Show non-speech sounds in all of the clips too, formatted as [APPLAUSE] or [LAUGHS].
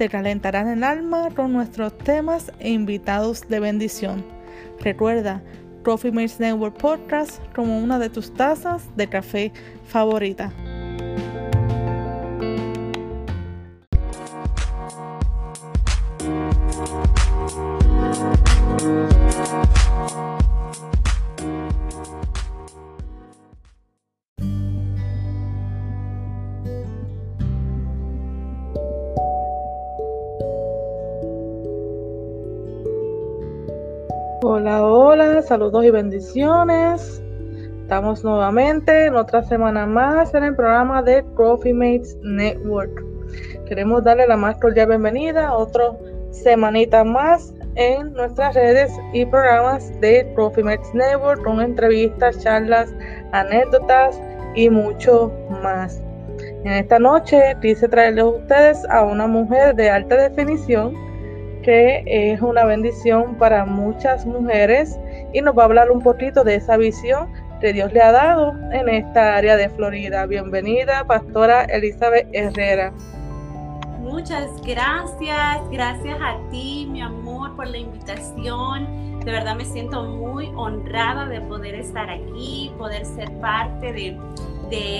te calentarán el alma con nuestros temas e invitados de bendición. Recuerda, Coffee Mates Network Podcast como una de tus tazas de café favorita. Saludos y bendiciones. Estamos nuevamente en otra semana más en el programa de Coffee Mates Network. Queremos darle la más cordial bienvenida a otra semanita más en nuestras redes y programas de Coffee Mates Network con entrevistas, charlas, anécdotas y mucho más. En esta noche quise traerles a ustedes a una mujer de alta definición que es una bendición para muchas mujeres y nos va a hablar un poquito de esa visión que Dios le ha dado en esta área de Florida. Bienvenida, Pastora Elizabeth Herrera. Muchas gracias, gracias a ti, mi amor, por la invitación. De verdad me siento muy honrada de poder estar aquí, poder ser parte de,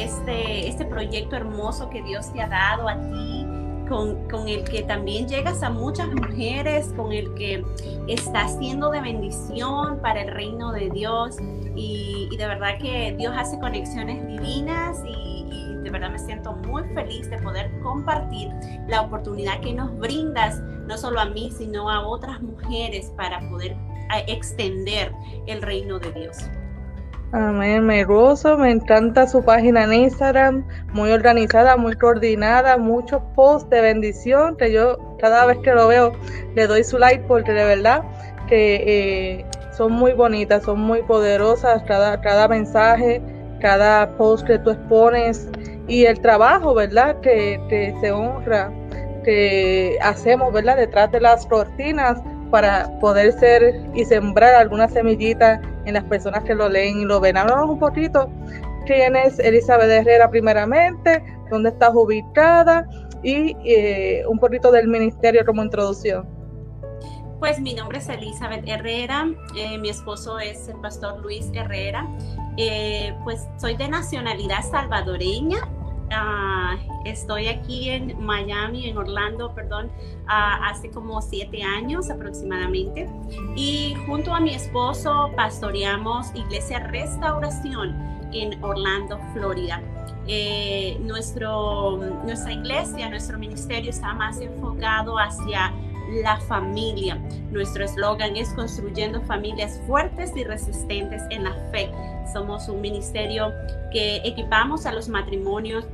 este, este proyecto hermoso que Dios te ha dado a ti con, el que también llegas a muchas mujeres, con el que está siendo de bendición para el reino de Dios. Y, de verdad que Dios hace conexiones divinas y, de verdad me siento muy feliz de poder compartir la oportunidad que nos brindas, no solo a mí, sino a otras mujeres para poder extender el reino de Dios. Amén, me gozo, me encanta su página en Instagram, muy organizada, muy coordinada, muchos posts de bendición que yo cada vez que lo veo le doy su like porque de verdad que eh, son muy bonitas, son muy poderosas, cada, cada mensaje, cada post que tú expones y el trabajo, ¿verdad? Que, que se honra, que hacemos, ¿verdad? Detrás de las cortinas para poder ser y sembrar alguna semillita en las personas que lo leen y lo ven. Háblanos un poquito quién es Elizabeth Herrera primeramente, dónde estás ubicada y eh, un poquito del ministerio como introducción. Pues mi nombre es Elizabeth Herrera, eh, mi esposo es el pastor Luis Herrera, eh, pues soy de nacionalidad salvadoreña, Ah, estoy aquí en Miami, en Orlando, perdón, ah, hace como siete años aproximadamente. Y junto a mi esposo pastoreamos Iglesia Restauración en Orlando, Florida. Eh, nuestro, nuestra iglesia, nuestro ministerio está más enfocado hacia la familia. Nuestro eslogan es construyendo familias fuertes y resistentes en la fe. Somos un ministerio que equipamos a los matrimonios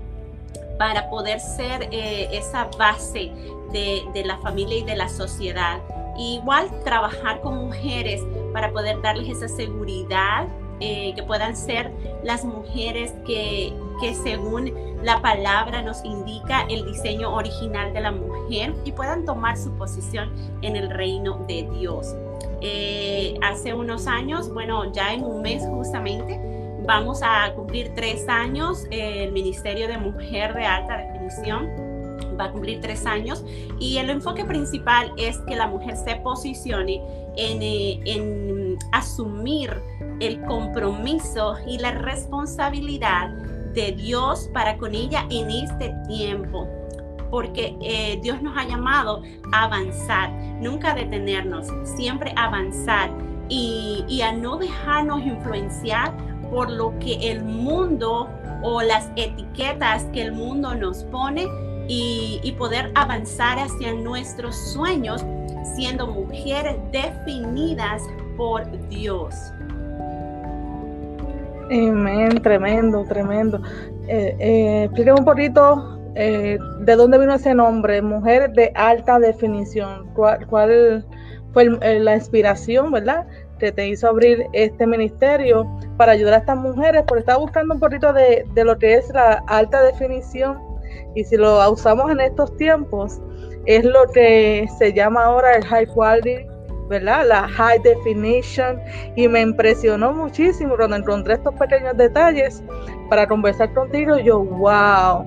para poder ser eh, esa base de, la familia y de la sociedad. igual trabajar con mujeres para poder darles esa seguridad, eh, que puedan ser las mujeres que, que según la palabra nos indica el diseño original de la mujer y puedan tomar su posición en el reino de Dios. Eh, hace unos años, bueno, ya en un mes justamente, Vamos a cumplir tres años, el Ministerio de Mujer de Alta Definición va a cumplir tres años. Y el enfoque principal es que la mujer se posicione en, eh, en asumir el compromiso y la responsabilidad de Dios para con ella en este tiempo. Porque eh, Dios nos ha llamado a avanzar, nunca detenernos, siempre avanzar y, y, a no dejarnos influenciar por lo que el mundo o las etiquetas que el mundo nos pone y, poder avanzar hacia nuestros sueños siendo mujeres definidas por Dios. Amén, tremendo, tremendo. Eh, eh, un poquito eh, de dónde vino ese nombre, mujer de alta definición. ¿Cuál, fue eh, la inspiración, ¿verdad? Que te hizo abrir este ministerio para ayudar a estas mujeres, porque estaba buscando un poquito de, de lo que es la alta definición y si lo usamos en estos tiempos, es lo que se llama ahora el high quality, ¿verdad? La high definition. Y me impresionó muchísimo cuando encontré estos pequeños detalles para conversar contigo. Yo, wow,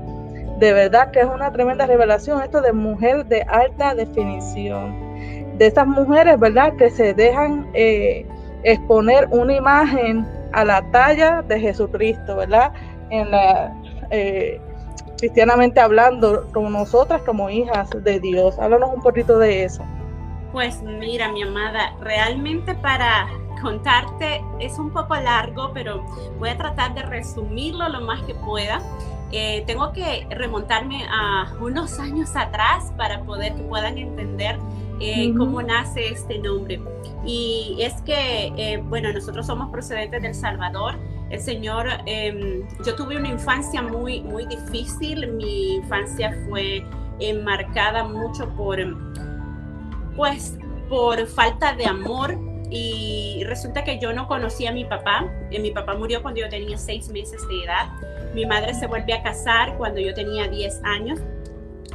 de verdad que es una tremenda revelación esto de mujer de alta definición. De esas mujeres, ¿verdad? Que se dejan eh, exponer una imagen a la talla de Jesucristo, ¿verdad? En la, eh, cristianamente hablando, como nosotras, como hijas de Dios. Háblanos un poquito de eso. Pues mira, mi amada, realmente para contarte es un poco largo, pero voy a tratar de resumirlo lo más que pueda. Eh, tengo que remontarme a unos años atrás para poder que puedan entender eh, cómo nace este nombre. Y es que, eh, bueno, nosotros somos procedentes del Salvador. El Señor, em, yo tuve una infancia muy, muy difícil. Mi infancia fue marcada mucho por, pues, por falta de amor. Y resulta que yo no conocía a mi papá. mi papá murió cuando yo tenía seis meses de edad. Mi madre se vuelve a casar cuando yo tenía 10 años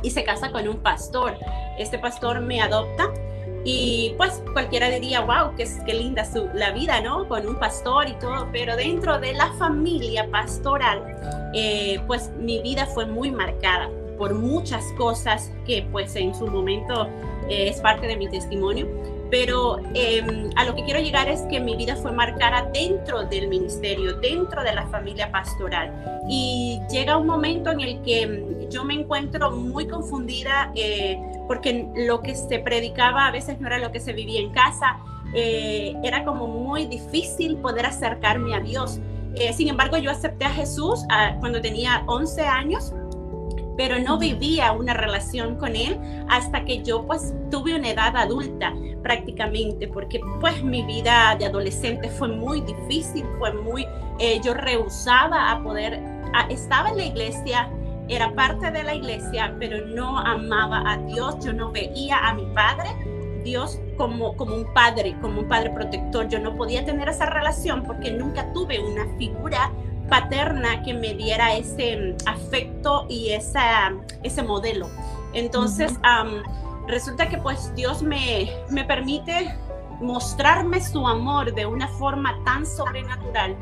y se casa con un pastor. Este pastor me adopta y pues cualquiera diría, wow, qué, qué linda su, la vida, ¿no? Con un pastor y todo, pero dentro de la familia pastoral, eh, pues mi vida fue muy marcada por muchas cosas que pues en su momento eh, es parte de mi testimonio pero em, a lo que quiero llegar es que mi vida fue marcada dentro del ministerio, dentro de la familia pastoral. Y llega un momento en el que yo me encuentro muy confundida eh, porque lo que se predicaba a veces no era lo que se vivía en casa. Eh, era como muy difícil poder acercarme a Dios. Eh, sin embargo, yo acepté a Jesús ah, cuando tenía 11 años pero no vivía una relación con él hasta que yo pues tuve una edad adulta prácticamente, porque pues mi vida de adolescente fue muy difícil, fue muy, eh, yo rehusaba a poder, estaba en la iglesia, era parte de la iglesia, pero no amaba a Dios, yo no veía a mi padre. Dios como, como un padre, como un padre protector. Yo no podía tener esa relación porque nunca tuve una figura paterna que me diera ese mm, afecto y esa, ese modelo. Entonces, resulta que pues Dios me, me permite mostrarme su amor de una forma tan sobrenatural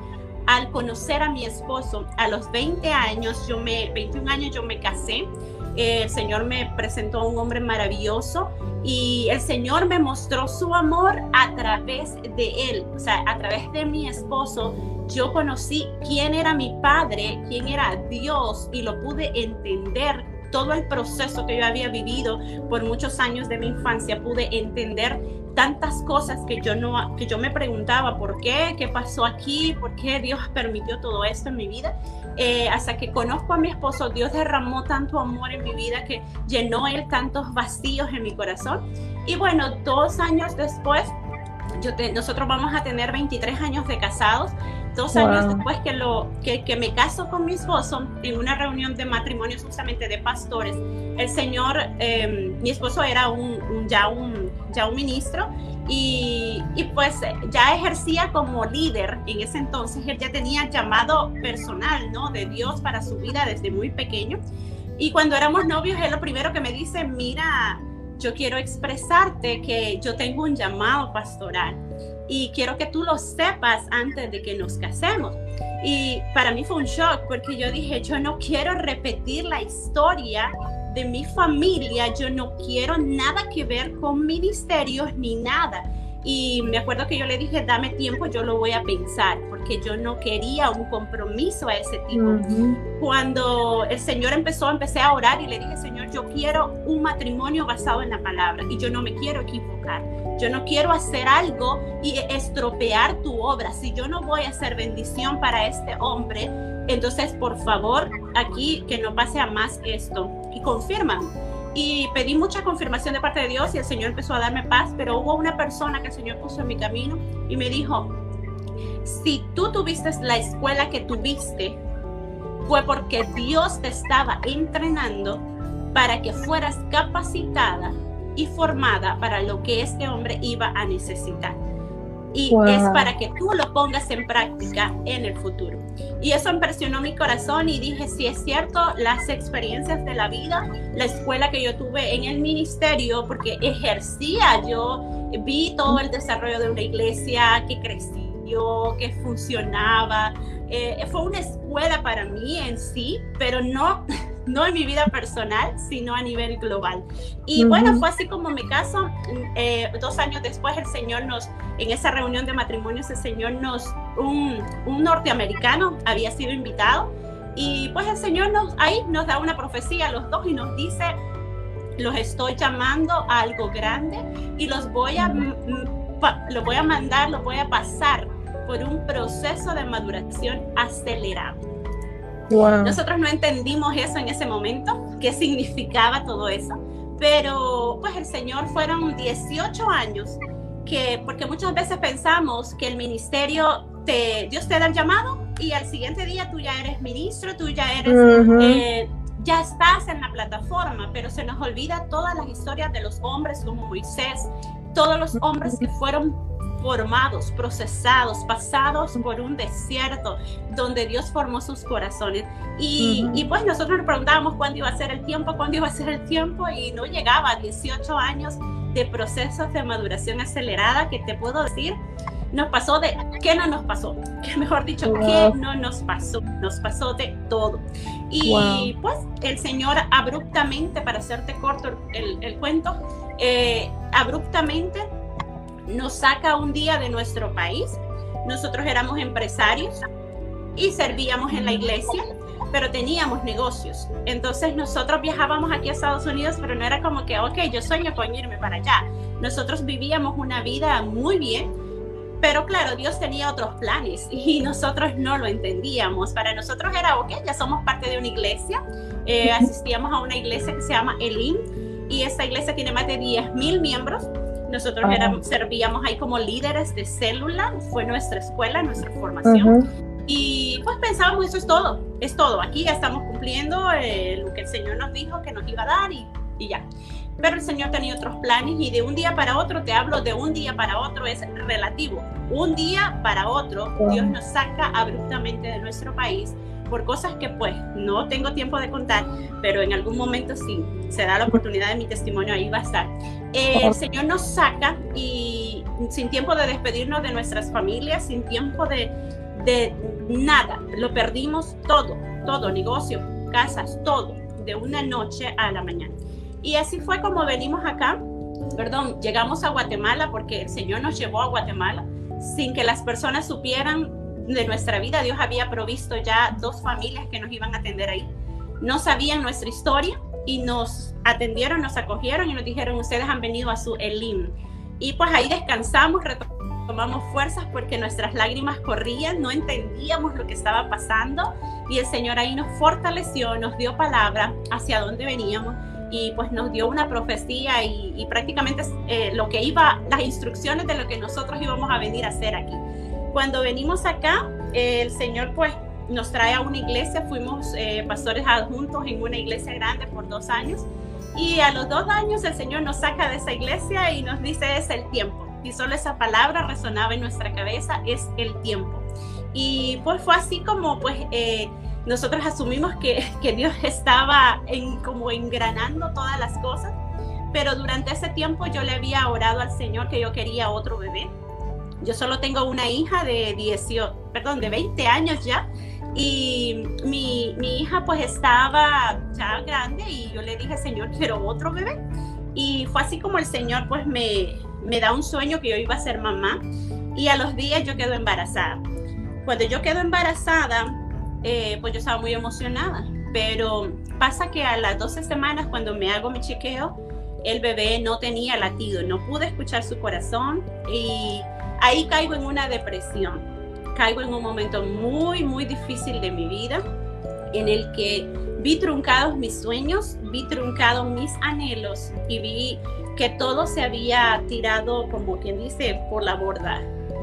al conocer a mi esposo a los 20 años, yo me, 21 años yo me casé, el Señor me presentó a un hombre maravilloso y el Señor me mostró su amor a través de él, o sea, a través de mi esposo. Yo conocí quién era mi padre, quién era Dios y lo pude entender todo el proceso que yo había vivido por muchos años de mi infancia, pude entender tantas cosas que yo no que yo me preguntaba por qué, qué pasó aquí, por qué Dios permitió todo esto en mi vida. Eh, hasta que conozco a mi esposo, Dios derramó tanto amor en mi vida que llenó él tantos vacíos en mi corazón. Y bueno, dos años después, nosotros vamos a tener 23 años de casados dos años después que, lo, que, que, me caso con mi esposo, en una reunión de matrimonio justamente de pastores, el Señor, em, mi esposo era un, ya, un, ya un ministro y, y, pues ya ejercía como líder en ese entonces, él ya tenía llamado personal, ¿no? De Dios para su vida desde muy pequeño. Y cuando éramos novios, él lo primero que me dice, mira, yo quiero expresarte que yo tengo un llamado pastoral y quiero que tú lo sepas antes de que nos casemos. Y para mí fue un shock porque yo dije, yo no quiero repetir la historia de mi familia, yo no quiero nada que ver con ministerios ni nada. Y me acuerdo que yo le dije, dame tiempo, yo lo voy a pensar, porque yo no quería un compromiso a ese tipo. Cuando el Señor empezó, empecé a orar y le dije, Señor, yo quiero un matrimonio basado en la palabra y yo no me quiero equivocar. Yo no quiero hacer algo y estropear tu obra. Si yo no voy a hacer bendición para este hombre, entonces por favor, aquí que no pase a más esto. Y confirma y pedí mucha confirmación de parte de Dios y el Señor empezó a darme paz, pero hubo una persona que el Señor puso en mi camino y me dijo, si tú tuviste la escuela que tuviste, fue porque Dios te estaba entrenando para que fueras capacitada y formada para lo que este hombre iba a necesitar. Y es para que tú lo pongas en práctica en el futuro. Y eso impresionó mi corazón y dije, si es cierto, las experiencias de la vida, la escuela que yo tuve en el ministerio, porque ejercía, yo vi todo el desarrollo de una iglesia que creció, que funcionaba. Eh, fue una escuela para mí en sí, pero no no en mi vida personal, sino a nivel global. Y bueno, fue así como me caso. Eh, dos años después el Señor nos, en esa reunión de matrimonios, el Señor nos, un, un norteamericano había sido invitado y pues el Señor nos, ahí nos da una profecía a los dos y nos dice, los estoy llamando a algo grande y los voy a, los voy a mandar, los voy a pasar por un proceso de maduración acelerado. Nosotros no entendimos eso en ese momento, qué significaba todo eso, pero pues el Señor fueron 18 años que, porque muchas veces pensamos que el ministerio, te, Dios te da el llamado y al siguiente día tú ya eres ministro, tú ya eres... Eh, ya estás en la plataforma, pero se nos olvida todas las historias de los hombres como Moisés, todos los hombres que fueron formados, procesados, pasados por un desierto donde Dios formó sus corazones. Y, y, pues nosotros nos preguntábamos cuándo iba a ser el tiempo, cuándo iba a ser el tiempo y no llegaba, 18 años de procesos de maduración acelerada que te puedo decir, nos pasó de, ¿qué no nos pasó? Que [LAUGHS] mejor dicho, ¿qué no nos pasó? Nos pasó de todo. Y pues el Señor abruptamente, para hacerte corto el, el cuento, eh, abruptamente nos saca un día de nuestro país. Nosotros éramos empresarios y servíamos en la iglesia, pero teníamos negocios. Entonces nosotros viajábamos aquí a Estados Unidos, pero no era como que, ok, yo sueño con irme para allá. Nosotros vivíamos una vida muy bien, pero claro, Dios tenía otros planes [LAUGHS] y nosotros no lo entendíamos. Para nosotros era, ok, ya somos parte de una iglesia, eh, asistíamos a una iglesia que se llama Elim y esa iglesia tiene más de 10 mil miembros nosotros servíamos ahí como líderes de célula, fue nuestra escuela, nuestra formación. Y pues pensábamos, eso es todo, es todo. Aquí ya estamos cumpliendo eh, lo que el Señor nos dijo que nos iba a dar y, y ya. Pero el Señor tenía otros planes y de un día para otro, te hablo de un día para otro, es relativo. Un día para otro, Dios nos saca abruptamente de nuestro país por cosas que pues no tengo tiempo de contar, pero en algún momento sí, se da la oportunidad de mi testimonio, ahí va a estar. Eh, el Señor nos saca y sin tiempo de despedirnos de nuestras familias, sin tiempo de, de nada, lo perdimos todo, todo, negocio, casas, todo, de una noche a la mañana. Y así fue como venimos acá, perdón, llegamos a Guatemala porque el Señor nos llevó a Guatemala sin que las personas supieran de nuestra vida. Dios había provisto ya dos familias que nos iban a atender ahí. No sabían nuestra historia y nos atendieron, nos acogieron y nos dijeron, ustedes han venido a su Elim. Y pues ahí descansamos, retomamos fuerzas porque nuestras lágrimas corrían, no entendíamos lo que estaba pasando y el Señor ahí nos fortaleció, nos dio palabra hacia dónde veníamos y pues nos dio una profecía y, prácticamente eh, lo que iba, las instrucciones de lo que nosotros íbamos a venir a hacer aquí. Cuando venimos acá, el Señor pues nos trae a una iglesia, fuimos eh, pastores adjuntos en una iglesia grande por dos años y a los dos años el Señor nos saca de esa iglesia y nos dice es el tiempo. Y solo esa palabra resonaba en nuestra cabeza, es el tiempo. Y pues fue así como pues eh, nosotros asumimos que, [LAUGHS] que Dios estaba en, como engranando todas las cosas, pero durante ese tiempo yo le había orado al Señor que yo quería otro bebé yo solo tengo una hija de 18, perdón, de 20 años ya. Y mi, mi, hija pues estaba ya grande y yo le dije, Señor, quiero otro bebé. Y fue así como el Señor pues me, me da un sueño que yo iba a ser mamá. Y a los días yo quedo embarazada. Cuando yo quedo embarazada, eh, pues yo estaba muy emocionada. Pero pasa que a las 12 semanas cuando me hago mi chequeo, el bebé no tenía latido, no pude escuchar su corazón y ahí caigo en una depresión. Caigo en un momento muy, muy difícil de mi vida en el que vi truncados mis sueños, vi truncados mis anhelos y vi que todo se había tirado, como quien dice, por la borda.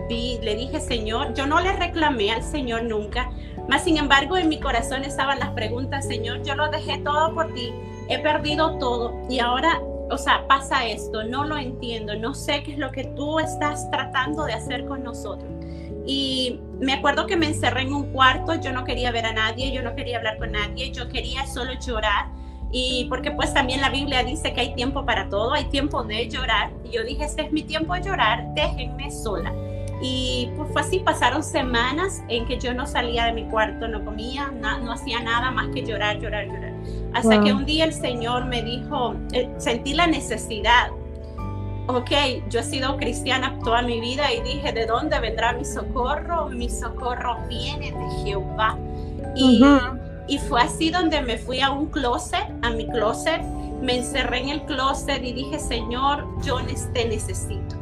Vi, le dije, Señor, yo no le reclamé al Señor nunca, mas sin embargo en mi corazón estaban las preguntas, Señor, yo lo dejé todo por ti, he perdido todo y ahora o sea, pasa esto, no lo entiendo, no sé qué es lo que tú estás tratando de hacer con nosotros. Y me acuerdo que me encerré en un cuarto, yo no quería ver a nadie, yo no quería hablar con nadie, yo quería solo llorar. Y porque pues también la Biblia dice que hay tiempo para todo, hay tiempo de llorar. Y yo dije, este es mi tiempo de llorar, déjenme sola. Y pues fue así, pasaron semanas en que yo no salía de mi cuarto, no comía, no, hacía nada más que llorar, llorar, llorar. Hasta que un día el Señor me dijo, eh, sentí la necesidad. Ok, yo he sido cristiana toda mi vida y dije, ¿de dónde vendrá mi socorro? Mi socorro viene de Jehová. Y, y fue así donde me fui a un closet, a mi closet, me encerré en el closet y dije, Señor, yo te necesito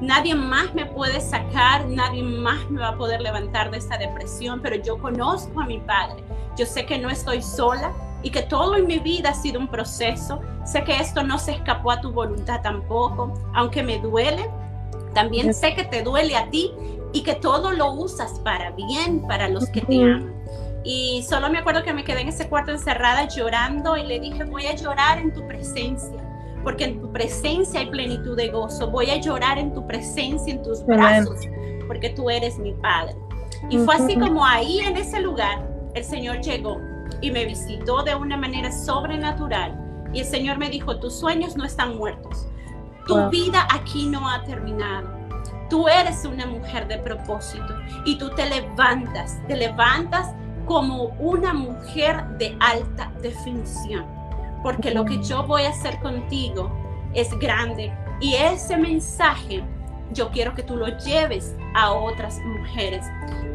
Nadie más me puede sacar, nadie más me va a poder levantar de esta depresión, pero yo conozco a mi Padre. Yo sé que no estoy sola y que todo en mi vida ha sido un proceso. Sé que esto no se escapó a tu voluntad tampoco, aunque me duele. También sé que te duele a ti y que todo lo usas para bien, para los que te aman. Y solo me acuerdo que me quedé en ese cuarto encerrada llorando y le dije, voy a llorar en tu presencia porque en tu presencia hay plenitud de gozo. Voy a llorar en tu presencia, en tus brazos, porque tú eres mi Padre. Y fue así como ahí en ese lugar el Señor llegó y me visitó de una manera sobrenatural. Y el Señor me dijo, tus sueños no están muertos. Tu vida aquí no ha terminado. Tú eres una mujer de propósito y tú te levantas, te levantas como una mujer de alta definición porque lo que yo voy a hacer contigo es grande. Y ese mensaje yo quiero que tú lo lleves a otras mujeres,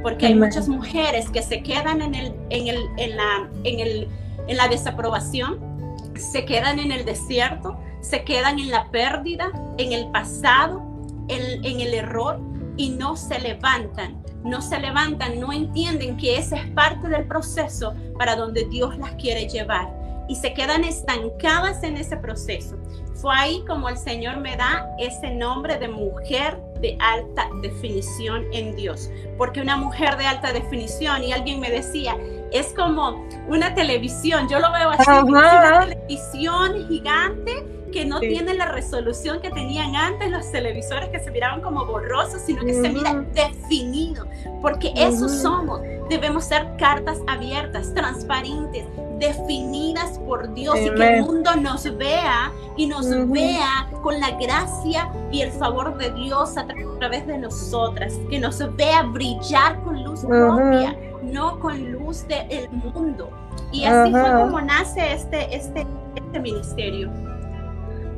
porque hay muchas mujeres que se quedan en, el, en, el, en, la, en, el, en la desaprobación, se quedan en el desierto, se quedan en la pérdida, en el pasado, en, en el error y no se levantan. No se levantan, no entienden que ese es parte del proceso para donde Dios las quiere llevar y se quedan estancadas en ese proceso. Fue ahí como el Señor me da ese nombre de mujer de alta definición en Dios. Porque una mujer de alta definición, y alguien me decía, es como una televisión, yo lo veo así, una televisión gigante que no tiene la resolución que tenían antes los televisores que se miraban como borrosos, sino que se mira definido, porque eso somos. Debemos ser cartas abiertas, transparentes, definidas por Dios y que el mundo nos vea y nos vea con la gracia y el favor de Dios a, través de nosotras, que nos vea brillar con luz propia, no con luz del mundo. Y así fue como nace este, este, este ministerio.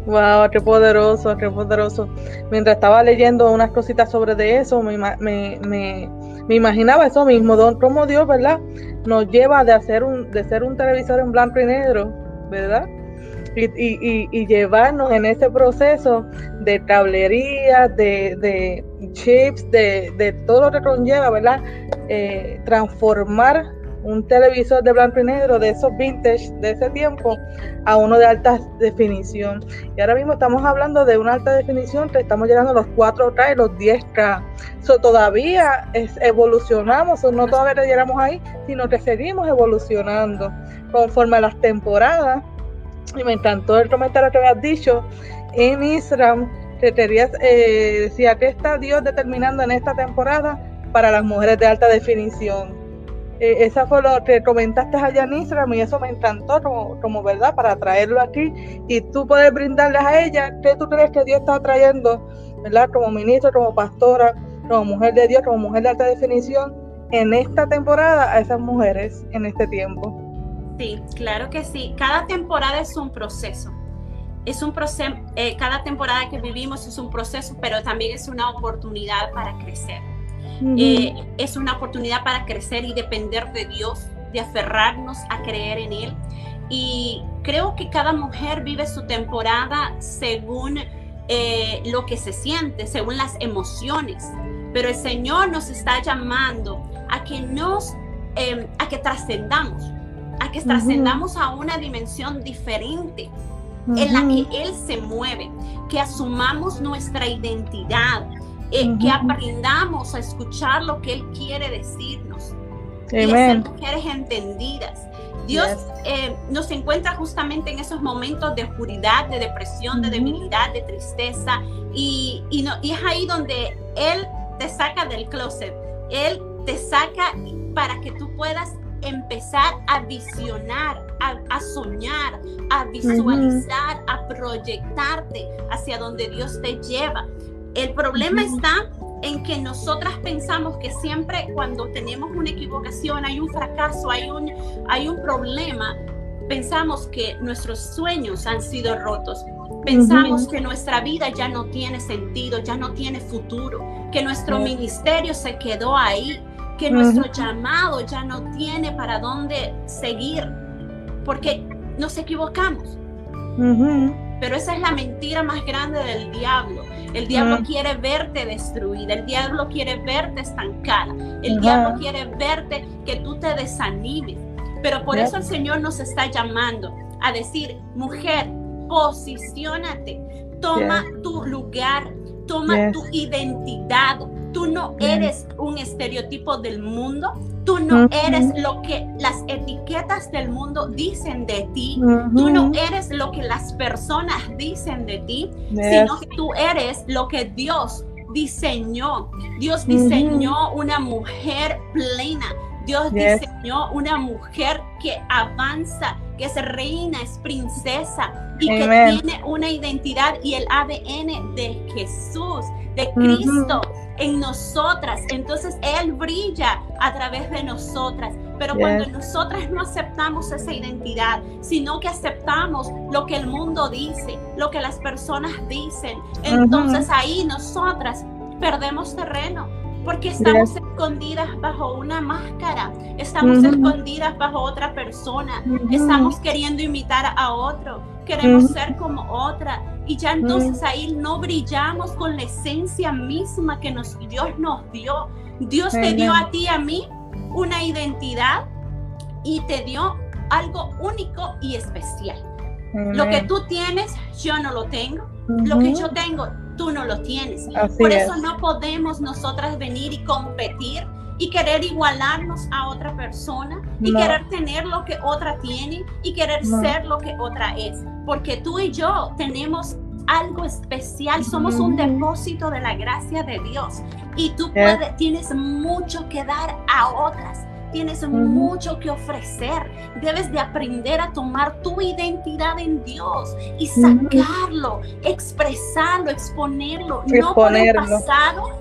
Wow, qué poderoso, qué poderoso. Mientras estaba leyendo unas cositas sobre de eso, me, me, me, me imaginaba eso mismo, don, cómo Dios, ¿verdad? Nos lleva de hacer un, de ser un televisor en blanco y negro, ¿verdad? Y, y, y, llevarnos en ese proceso de tablería, de, de chips, de, de, todo lo que conlleva, ¿verdad? Eh, transformar un televisor de blanco y negro de esos vintage de ese tiempo a uno de alta definición. Y ahora mismo estamos hablando de una alta definición que estamos llegando a los 4K y los 10K. So, todavía es, evolucionamos, no todavía llegamos ahí, sino que seguimos evolucionando conforme a las temporadas. Y me encantó el comentario que habías dicho en Instagram, que querías, eh, decía que está Dios determinando en esta temporada para las mujeres de alta definición. Eh, esa fue lo que comentaste allá en Instagram y eso me encantó como, verdad para traerlo aquí y tú puedes brindarles a ella qué tú crees que Dios está trayendo, ¿verdad? Como ministro, como pastora, como mujer de Dios, como mujer de alta definición en esta temporada a esas mujeres en este tiempo. Sí, claro que sí. Cada temporada es un proceso. Es un proceso, eh, cada temporada que vivimos es un proceso, pero también es una oportunidad para crecer. Eh, es una oportunidad para crecer y depender de Dios, de aferrarnos a creer en Él. Y creo que cada mujer vive su temporada según eh, lo que se siente, según las emociones. Pero el Señor nos está llamando a que nos, em, a que trascendamos, a que trascendamos a una dimensión diferente en la que Él se mueve, que asumamos nuestra identidad, eh, que aprendamos a escuchar lo que Él quiere decirnos. Y a ser mujeres entendidas. Dios eh, nos encuentra justamente en esos momentos de oscuridad, de depresión, de debilidad, de tristeza. Y, y, no, y es ahí donde Él te saca del closet. Él te saca para que tú puedas empezar a visionar, a, soñar, a visualizar, a proyectarte hacia donde Dios te lleva. El problema está en que nosotras pensamos que siempre cuando tenemos una equivocación, hay un fracaso, hay un, hay un problema, pensamos que nuestros sueños han sido rotos. Pensamos que nuestra vida ya no tiene sentido, ya no tiene futuro, que nuestro ministerio se quedó ahí, que nuestro llamado ya no tiene para dónde seguir, porque nos equivocamos. Pero esa es la mentira más grande del diablo. El diablo quiere verte destruida, el diablo quiere verte estancada, el diablo quiere verte que tú te desanimes. Pero por eso el Señor nos está llamando a decir, mujer, posicionate, toma tu lugar, toma tu identidad, Tú no eres un estereotipo del mundo. Tú no eres lo que las etiquetas del mundo dicen de ti. Tú no eres lo que las personas dicen de ti, sino que tú eres lo que Dios diseñó. Dios diseñó una mujer plena. Dios diseñó una mujer que avanza, que es reina, es princesa y que tiene una identidad y el ADN de Jesús, de Cristo en nosotras. Entonces Él brilla a través de nosotras. Pero cuando nosotras no aceptamos esa identidad, sino que aceptamos lo que el mundo dice, lo que las personas dicen, entonces ahí nosotras perdemos terreno porque estamos escondidas bajo una máscara, estamos escondidas bajo otra persona, estamos queriendo imitar a otro, queremos ser como otra. Y ya entonces ahí no brillamos con la esencia misma que nos, Dios nos dio. Dios te dio a ti, a mí, una identidad y te dio algo único y especial. Lo que tú tienes, yo no lo tengo. Lo que yo tengo, tú no lo tienes. Por eso no podemos nosotras venir y competir y querer igualarnos a otra persona y querer tener lo que otra tiene y querer ser lo que otra es. Porque tú y yo tenemos algo especial, somos un depósito de la gracia de Dios y tú puedes, tienes mucho que dar a otras tienes mucho que ofrecer. Debes de aprender a tomar tu identidad en Dios y sacarlo, expresarlo, exponerlo, no por el pasado,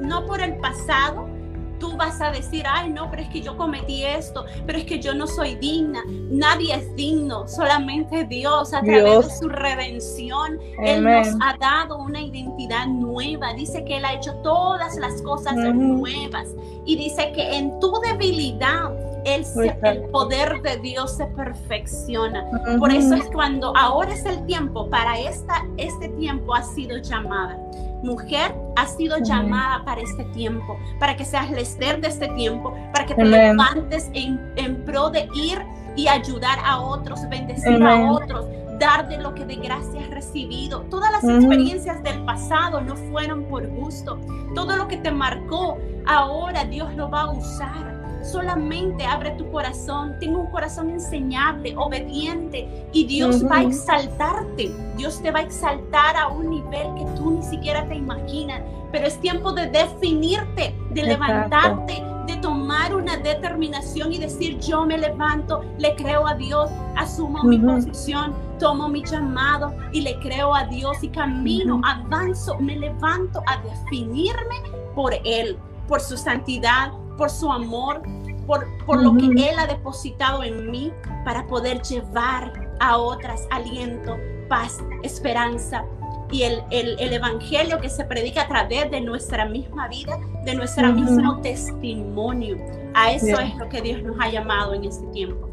no por el pasado, tú vas a decir, ay, no, pero es que yo cometí esto, pero es que yo no soy digna. Nadie es digno, solamente Dios a través de su redención. Él nos ha dado una identidad nueva. Dice que Él ha hecho todas las cosas nuevas. Y dice que en tu debilidad, el, el, poder de Dios se perfecciona. Por eso es cuando ahora es el tiempo, para esta, este tiempo ha sido llamada mujer ha sido llamada para este tiempo, para que seas el Esther de este tiempo, para que te levantes en, pro de ir y ayudar a otros, bendecir a otros, dar de lo que de gracia has recibido. Todas las experiencias del pasado no fueron por gusto. Todo lo que te marcó, ahora Dios lo va a usar Solamente abre tu corazón, tengo un corazón enseñable, obediente y Dios va a exaltarte. Dios te va a exaltar a un nivel que tú ni siquiera te imaginas. Pero es tiempo de definirte, de levantarte, de tomar una determinación y decir yo me levanto, le creo a Dios, asumo mi posición, tomo mi llamado y le creo a Dios y camino, avanzo, me levanto a definirme por Él, por su santidad, por su amor, por, por lo que Él ha depositado en mí para poder llevar a otras aliento, paz, esperanza y el, el, el, evangelio que se predica a través de nuestra misma vida, de nuestro mismo testimonio. A eso es lo que Dios nos ha llamado en este tiempo.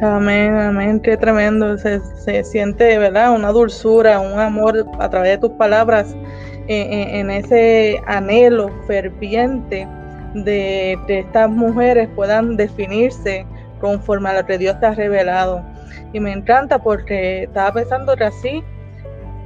Amén, amén, qué tremendo. Se, se siente, ¿verdad? Una dulzura, un amor a través de tus palabras, en ese anhelo ferviente de, estas mujeres puedan definirse conforme a lo que Dios te ha revelado. Y me encanta porque estaba pensando que así,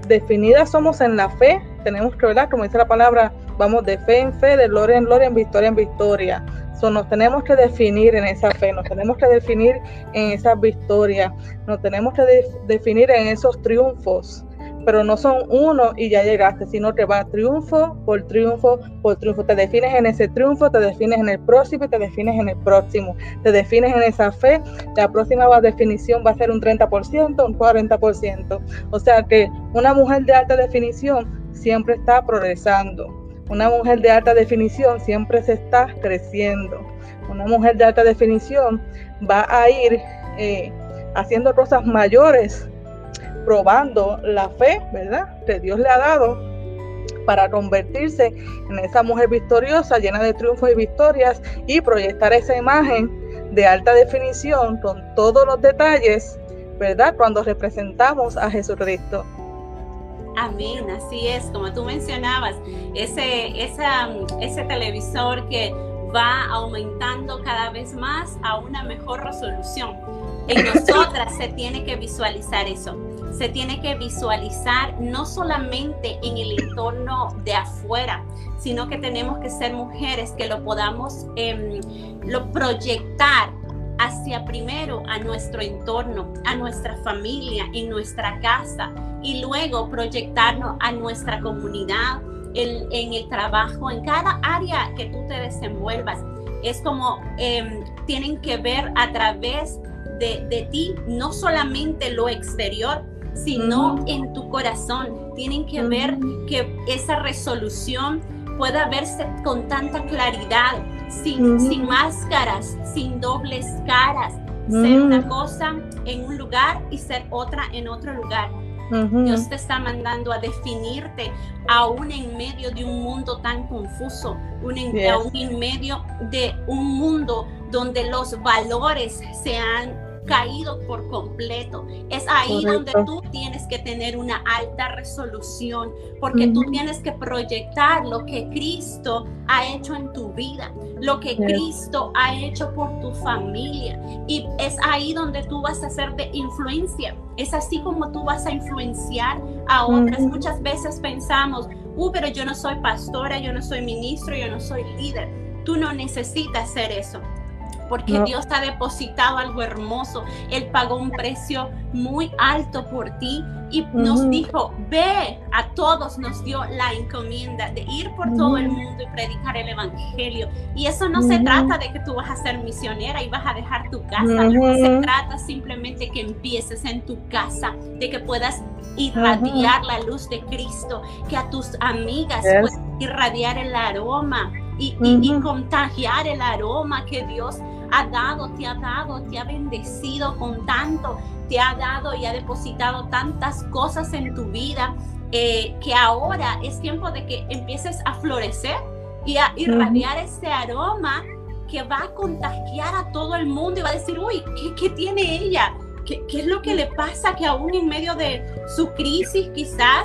definidas somos en la fe, tenemos que, ¿verdad? Como dice la palabra, vamos de fe en fe, de gloria en gloria, en victoria en victoria. So, nos tenemos que definir en esa fe, nos tenemos que definir en esas victorias, nos tenemos que definir en esos triunfos pero no son uno y ya llegaste, sino que va triunfo por triunfo por triunfo. Te defines en ese triunfo, te defines en el próximo y te defines en el próximo. Te defines en esa fe, la próxima definición va a ser un 30%, un 40%. O sea que una mujer de alta definición siempre está progresando. Una mujer de alta definición siempre se está creciendo. Una mujer de alta definición va a ir eh, haciendo cosas mayores probando la fe, ¿verdad? Que Dios le ha dado para convertirse en esa mujer victoriosa, llena de triunfos y victorias y proyectar esa imagen de alta definición con todos los detalles, ¿verdad? Cuando representamos a Jesucristo. Amén, así es, como tú mencionabas, ese, esa, ese televisor que va aumentando cada vez más a una mejor resolución. En nosotras se tiene que visualizar eso se tiene que visualizar no solamente en el entorno de afuera, sino que tenemos que ser mujeres que lo podamos em, lo proyectar hacia primero a nuestro entorno, a nuestra familia, en nuestra casa y luego proyectarnos a nuestra comunidad, en, el trabajo, en cada área que tú te desenvuelvas. Es como em, tienen que ver a través de, de ti no solamente lo exterior, sino en tu corazón. Tienen que ver que esa resolución pueda verse con tanta claridad, sin, sin máscaras, sin dobles caras. Ser una cosa en un lugar y ser otra en otro lugar. Dios te está mandando a definirte aún en medio de un mundo tan confuso, un aún en medio de un mundo donde los valores se han caído por completo. Es ahí donde tú tienes que tener una alta resolución, porque tú tienes que proyectar lo que Cristo ha hecho en tu vida, lo que Cristo ha hecho por tu familia. Y es ahí donde tú vas a ser de influencia. Es así como tú vas a influenciar a otras. Muchas veces pensamos, uh, pero yo no soy pastora, yo no soy ministro, yo no soy líder. Tú no necesitas ser eso porque Dios ha depositado algo hermoso. Él pagó un precio muy alto por ti y nos dijo, ve, a todos nos dio la encomienda de ir por todo el mundo y predicar el Evangelio. Y eso no se trata de que tú vas a ser misionera y vas a dejar tu casa. Se trata simplemente que empieces en tu casa, de que puedas irradiar la luz de Cristo, que a tus amigas puedas irradiar el aroma y, y, contagiar el aroma que Dios ha dado, te ha dado, te ha bendecido con tanto, te ha dado y ha depositado tantas cosas en tu vida eh, que ahora es tiempo de que empieces a florecer y a irradiar ese aroma que va a contagiar a todo el mundo y va a decir, uy, ¿qué, qué tiene ella? ¿Qué, ¿Qué, es lo que le pasa? Que aún en medio de su crisis quizás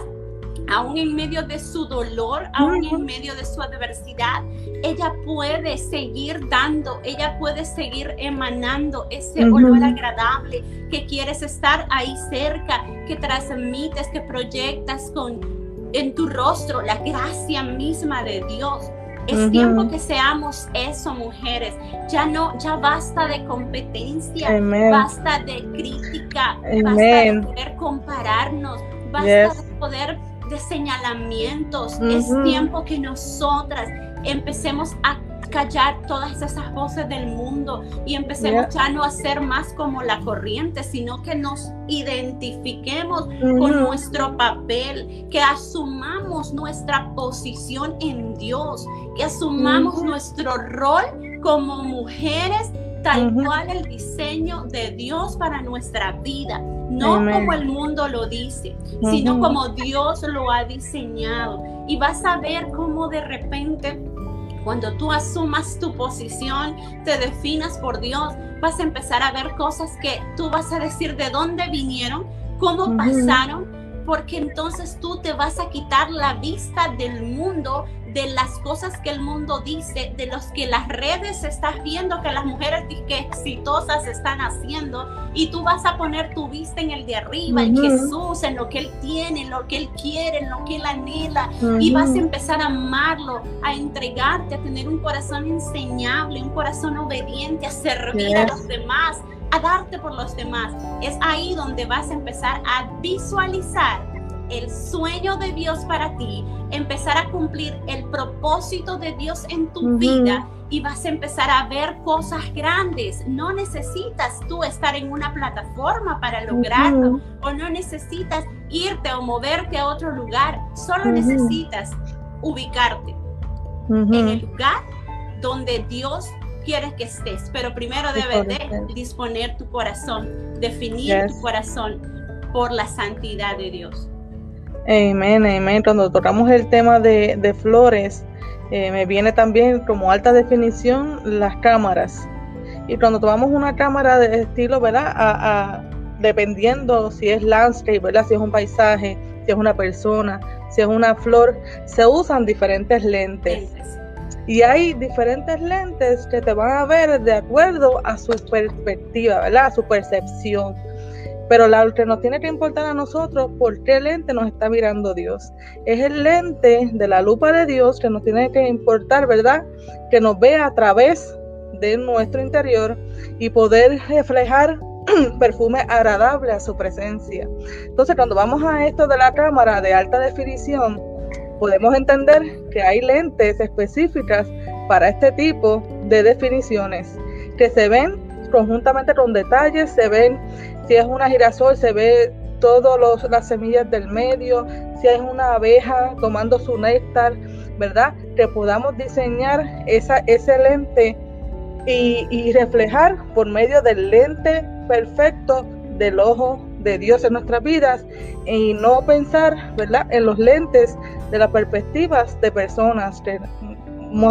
aún en medio de su dolor, aún en medio de su adversidad, ella puede seguir dando, ella puede seguir emanando ese olor agradable que quieres estar ahí cerca, que transmites, que proyectas con en tu rostro la gracia misma de Dios. Es tiempo que seamos eso, mujeres. Ya no, ya basta de competencia, basta de crítica, basta de poder compararnos, basta de poder de señalamientos. Es tiempo que nosotras empecemos a callar todas esas voces del mundo y empecemos ya. no a ser más como la corriente, sino que nos identifiquemos con nuestro papel, que asumamos nuestra posición en Dios, que asumamos nuestro rol como mujeres tal cual el diseño de Dios para nuestra vida, no como el mundo lo dice, sino como Dios lo ha diseñado. Y vas a ver cómo de repente, cuando tú asumas tu posición, te definas por Dios, vas a empezar a ver cosas que tú vas a decir de dónde vinieron, cómo pasaron porque entonces tú te vas a quitar la vista del mundo de las cosas que el mundo dice, de los que las redes estás viendo que las mujeres que exitosas están haciendo y tú vas a poner tu vista en el de arriba, en Jesús, en lo que Él tiene, en lo que Él quiere, en lo que Él anhela y vas a empezar a amarlo, a entregarte, a tener un corazón enseñable, un corazón obediente, a servir a los demás, a darte por los demás. Es ahí donde vas a empezar a visualizar el sueño de Dios para ti, empezar a cumplir el propósito de Dios en tu vida y vas a empezar a ver cosas grandes. No necesitas tú estar en una plataforma para lograrlo o no necesitas irte o moverte a otro lugar, solo necesitas ubicarte en el lugar donde Dios quiere que estés, pero primero debes de disponer tu corazón, definir tu corazón por la santidad de Dios. Amén, amén. Cuando tocamos el tema de, flores, eh, me viene también como alta definición las cámaras. Y cuando tomamos una cámara de estilo, ¿verdad? A, dependiendo si es landscape, ¿verdad? Si es un paisaje, si es una persona, si es una flor, se usan diferentes lentes. Y hay diferentes lentes que te van a ver de acuerdo a su perspectiva, ¿verdad? A su percepción. Pero lo que nos tiene que importar a nosotros, ¿por qué lente nos está mirando Dios? Es el lente de la lupa de Dios que nos tiene que importar, ¿verdad? Que nos vea a través de nuestro interior y poder reflejar [CLEARS THROAT] perfume agradable a su presencia. Entonces, cuando vamos a esto de la cámara de alta definición, podemos entender que hay lentes específicas para este tipo de definiciones que se ven conjuntamente con detalles, se ven si es una girasol, se ve todas las semillas del medio, si es una abeja tomando su néctar, ¿verdad? Que podamos diseñar esa, ese lente y, reflejar por medio del lente perfecto del ojo de Dios en nuestras vidas y no pensar, ¿verdad?, en los lentes de las perspectivas de personas que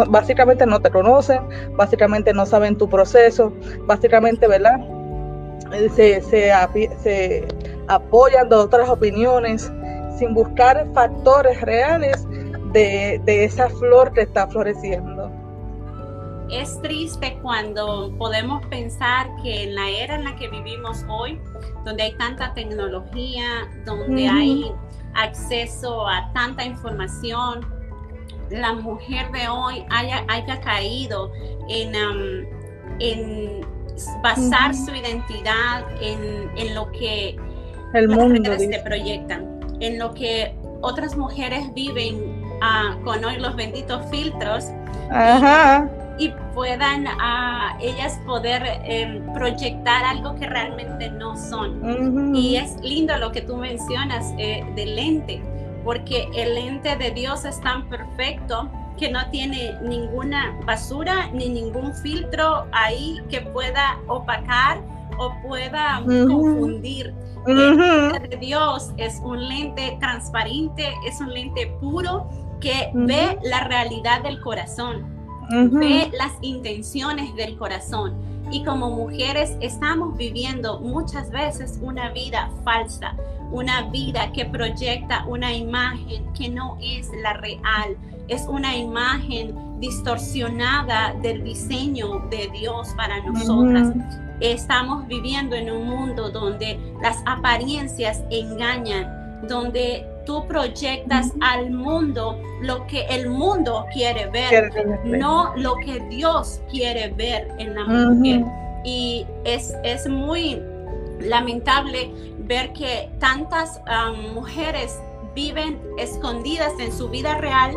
básicamente no te conocen, básicamente no saben tu proceso, básicamente, ¿verdad? Se, se, apoyan de otras opiniones sin buscar factores reales de, esa flor que está floreciendo. Es triste cuando podemos pensar que en la era en la que vivimos hoy, donde hay tanta tecnología, donde hay acceso a tanta información, la mujer de hoy haya, haya caído en, um, en basar su identidad en, lo que el mundo te proyectan, en lo que otras mujeres viven ah, con hoy los benditos filtros Y, puedan ah, ellas poder em, proyectar algo que realmente no son. Y es lindo lo que tú mencionas eh, del lente, porque el lente de Dios es tan perfecto que no tiene ninguna basura ni ningún filtro ahí que pueda opacar o pueda confundir. El lente de Dios es un lente transparente, es un lente puro que ve la realidad del corazón, ve las intenciones del corazón. Y como mujeres estamos viviendo muchas veces una vida falsa, una vida que proyecta una imagen que no es la real, es una imagen distorsionada del diseño de Dios para nosotras. Estamos viviendo en un mundo donde las apariencias engañan, donde tú proyectas al mundo lo que el mundo quiere ver, no lo que Dios quiere ver en la mujer. Y es, es muy lamentable ver que tantas um, mujeres viven escondidas en su vida real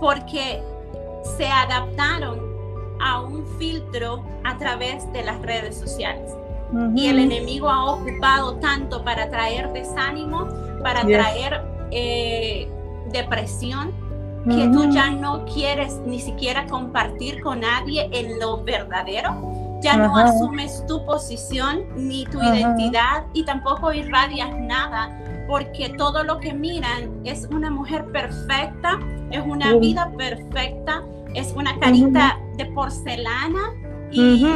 porque se adaptaron a un filtro a través de las redes sociales. Y el enemigo ha ocupado tanto para traer desánimo, para traer eh, depresión, que tú ya no quieres ni siquiera compartir con nadie en lo verdadero. Ya no asumes tu posición ni tu identidad y tampoco irradias nada porque todo lo que miran es una mujer perfecta, es una vida perfecta, es una carita de porcelana y,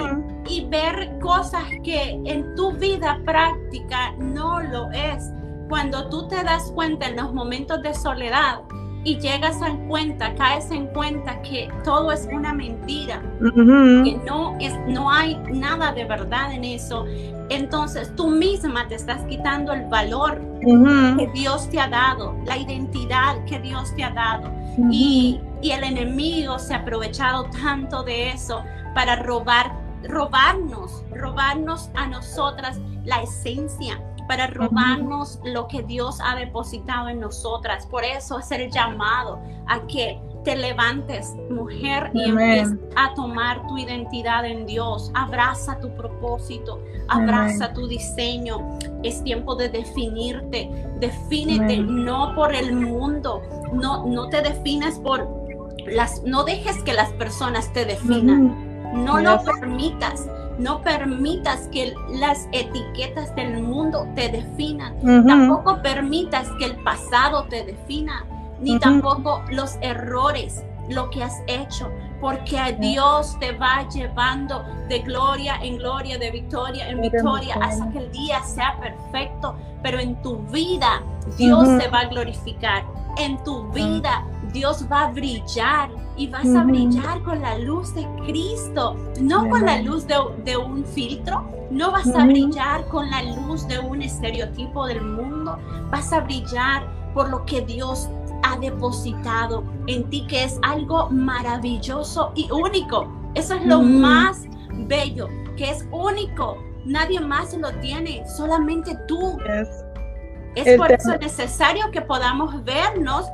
y ver cosas que en tu vida práctica no lo es. Cuando tú te das cuenta en los momentos de soledad y llegas a cuenta, caes en cuenta que todo es una mentira, que no, es, no hay nada de verdad en eso, entonces tú misma te estás quitando el valor que Dios te ha dado, la identidad que Dios te ha dado. y, y el enemigo se ha aprovechado tanto de eso para robar, robarnos, robarnos a nosotras la esencia para robarnos lo que Dios ha depositado en nosotras. Por eso es el llamado a que te levantes, mujer, y empieces a tomar tu identidad en Dios. Abraza tu propósito, abraza tu diseño. Es tiempo de definirte. Defínete no por el mundo, no, no te defines por las, no dejes que las personas te definan. No lo permitas. No permitas que las etiquetas del mundo te definan. Tampoco permitas que el pasado te defina, ni tampoco los errores, lo que has hecho, porque a Dios te va llevando de gloria en gloria, de victoria en victoria, hasta que el día sea perfecto. Pero en tu vida Dios se va a glorificar. En tu vida Dios va a brillar y vas a brillar con la luz de Cristo, no con la luz de, un filtro, no vas a brillar con la luz de un estereotipo del mundo, vas a brillar por lo que Dios ha depositado en ti, que es algo maravilloso y único. Eso es lo más bello, que es único. Nadie más lo tiene, solamente tú. Es por eso necesario que podamos vernos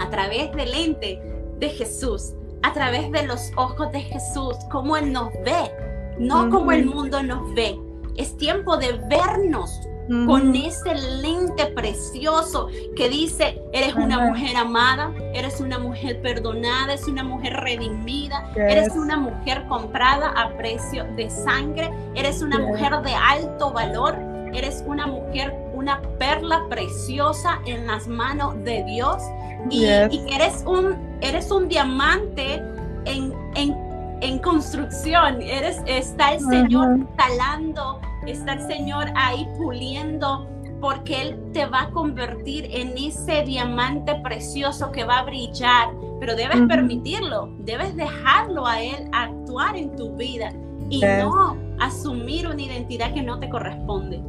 a través del lente de Jesús, a través de los ojos de Jesús, como Él nos ve, no como el mundo nos ve. Es tiempo de vernos con ese lente precioso que dice, eres una mujer amada, eres una mujer perdonada, eres una mujer redimida, eres una mujer comprada a precio de sangre, eres una mujer de alto valor, eres una mujer, una perla preciosa en las manos de Dios y, eres, un, eres un diamante en, en, construcción, eres, está el Señor talando, está el Señor ahí puliendo porque Él te va a convertir en ese diamante precioso que va a brillar, pero debes permitirlo, debes dejarlo a Él actuar en tu vida. Y no asumir una identidad que no te corresponde.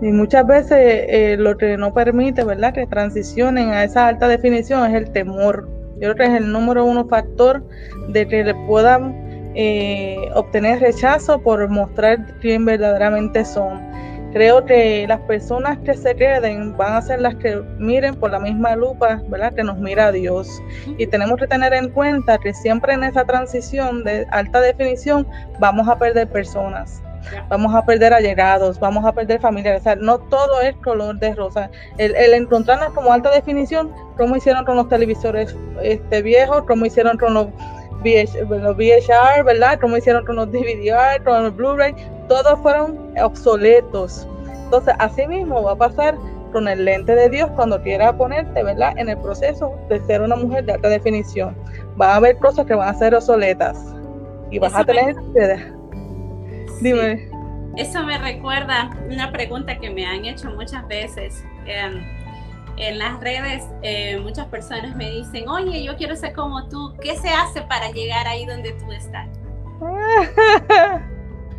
Y muchas veces eh, lo que no permite, ¿verdad?, que transicionen a esa alta definición es el temor. Yo creo que es el número uno factor de que le puedan eh, obtener rechazo por mostrar quién verdaderamente son. Creo que las personas que se queden van a ser las que miren por la misma lupa, ¿verdad? Que nos mira Dios. Y tenemos que tener en cuenta que siempre en esa transición de alta definición vamos a perder personas. Vamos a perder allegados, vamos a perder familiares. O sea, no todo es color de rosa. El, encontrarnos como alta definición, como hicieron con los televisores este, viejos, como hicieron con los los VHR, ¿verdad? Como hicieron con los DVDR, con los Blu-ray, todos fueron obsoletos. Entonces, así mismo va a pasar con el lente de Dios cuando quiera ponerte, ¿verdad? En el proceso de ser una mujer de alta definición. Va a haber cosas que van a ser obsoletas y vas a tener... Dime. Eso me recuerda una pregunta que me han hecho muchas veces. Em, en las redes eh, muchas personas me dicen, oye, yo quiero ser como tú, ¿qué se hace para llegar ahí donde tú estás? [LAUGHS]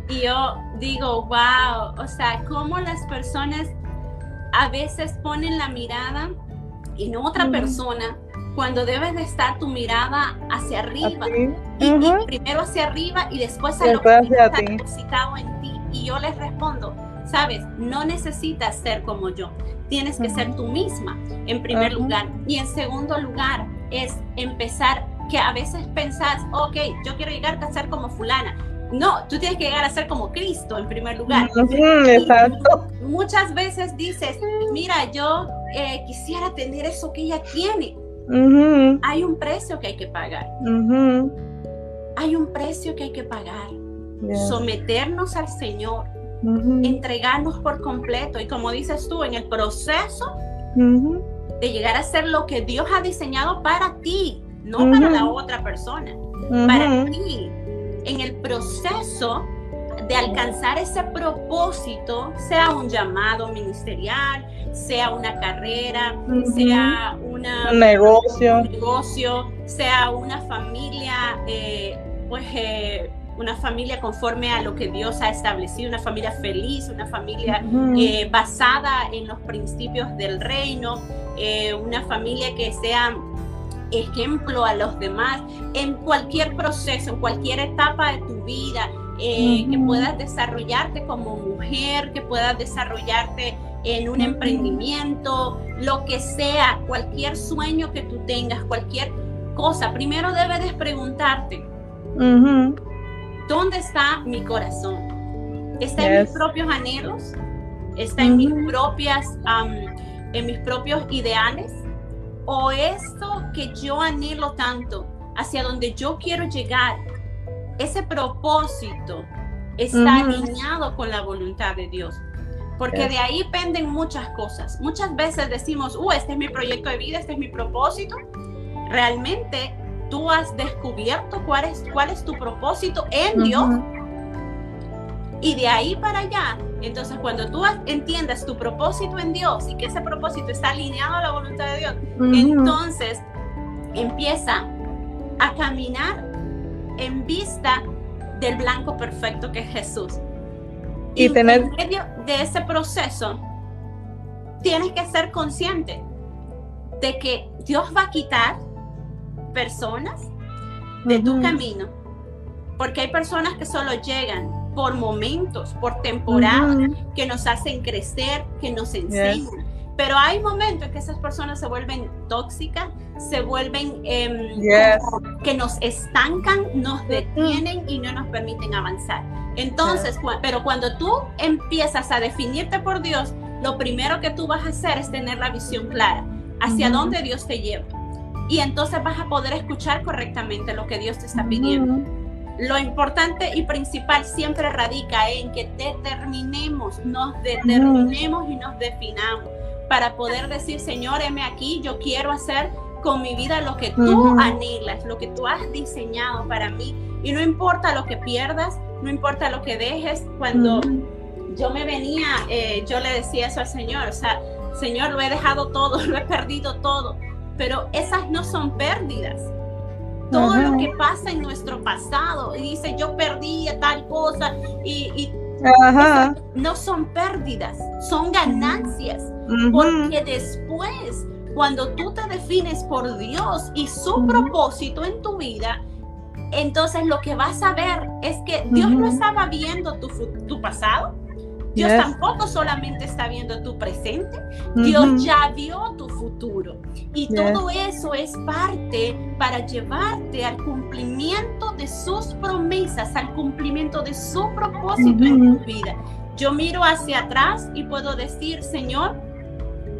y yo digo, wow, o sea, cómo las personas a veces ponen la mirada en otra persona cuando debes de estar tu mirada hacia arriba. Y, primero hacia arriba y después a lo que está depositado en ti. Y yo les respondo, sabes, no necesitas ser como yo tienes que ser tú misma en primer lugar. Y en segundo lugar es empezar que a veces pensás, ok, yo quiero llegar a ser como fulana. No, tú tienes que llegar a ser como Cristo en primer lugar. exacto. Muchas veces dices, mira, yo eh, quisiera tener eso que ella tiene. Hay un precio que hay que pagar. Hay un precio que hay que pagar. Someternos al Señor entregarnos por completo. Y como dices tú, en el proceso de llegar a ser lo que Dios ha diseñado para ti, no para la otra persona, para ti. En el proceso de alcanzar ese propósito, sea un llamado ministerial, sea una carrera, sea una, un negocio. un negocio, sea una familia, eh, pues eh, una familia conforme a lo que Dios ha establecido, una familia feliz, una familia eh, basada en los principios del reino, una familia que sea ejemplo a los demás en cualquier proceso, en cualquier etapa de tu vida, que puedas desarrollarte como mujer, que puedas desarrollarte en un emprendimiento, lo que sea, cualquier sueño que tú tengas, cualquier cosa, primero debes preguntarte, ¿dónde está mi corazón? ¿Está en mis propios anhelos? ¿Está en mis propias, en mis propios ideales? ¿O esto que yo anhelo tanto, hacia donde yo quiero llegar, ese propósito está alineado con la voluntad de Dios? porque de ahí penden muchas cosas. Muchas veces decimos, uh, este es mi proyecto de vida, este es mi propósito. Realmente tú has descubierto cuál es, cuál es tu propósito en Dios. Y de ahí para allá, entonces cuando tú entiendas tu propósito en Dios y que ese propósito está alineado a la voluntad de Dios, entonces empieza a caminar en vista del blanco perfecto que es Jesús. Y, tener... en medio de ese proceso, tienes que ser consciente de que Dios va a quitar personas de tu camino, porque hay personas que solo llegan por momentos, por temporadas, que nos hacen crecer, que nos enseñan. Pero hay momentos en que esas personas se vuelven tóxicas, se vuelven em, que nos estancan, nos detienen y no nos permiten avanzar. Entonces, pero cuando tú empiezas a definirte por Dios, lo primero que tú vas a hacer es tener la visión clara hacia dónde Dios te lleva. Y entonces vas a poder escuchar correctamente lo que Dios te está pidiendo. Lo importante y principal siempre radica en que determinemos, nos determinemos y nos definamos para poder decir, Señor, heme aquí, yo quiero hacer con mi vida lo que tú anhelas, lo que tú has diseñado para mí. Y no importa lo que pierdas, no importa lo que dejes. Cuando yo me venía, eh, yo le decía eso al Señor, o sea, Señor, lo he dejado todo, [LAUGHS] lo he perdido todo, pero esas no son pérdidas. Todo lo que pasa en nuestro pasado, y dice, yo perdí tal cosa, y, no son pérdidas, son ganancias, porque después, cuando tú te defines por Dios y su propósito en tu vida, entonces lo que vas a ver es que Dios no estaba viendo tu, tu pasado. Dios tampoco solamente está viendo tu presente, Dios ya vio tu futuro. Y todo eso es parte para llevarte al cumplimiento de sus promesas, al cumplimiento de su propósito en tu vida. Yo miro hacia atrás y puedo decir, Señor,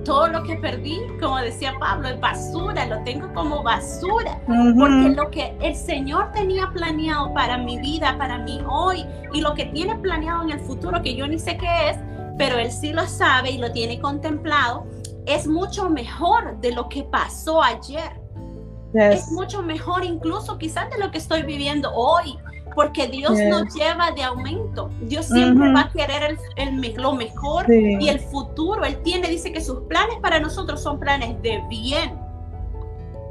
todo lo que perdí, como decía Pablo, es basura, lo tengo como basura, porque lo que el Señor tenía planeado para mi vida, para mí hoy, y lo que tiene planeado en el futuro, que yo ni sé qué es, pero Él sí lo sabe y lo tiene contemplado, es mucho mejor de lo que pasó ayer. Es mucho mejor incluso quizás de lo que estoy viviendo hoy porque Dios nos lleva de aumento. Dios siempre va a querer el, lo mejor y el futuro. Él tiene, dice que sus planes para nosotros son planes de bien.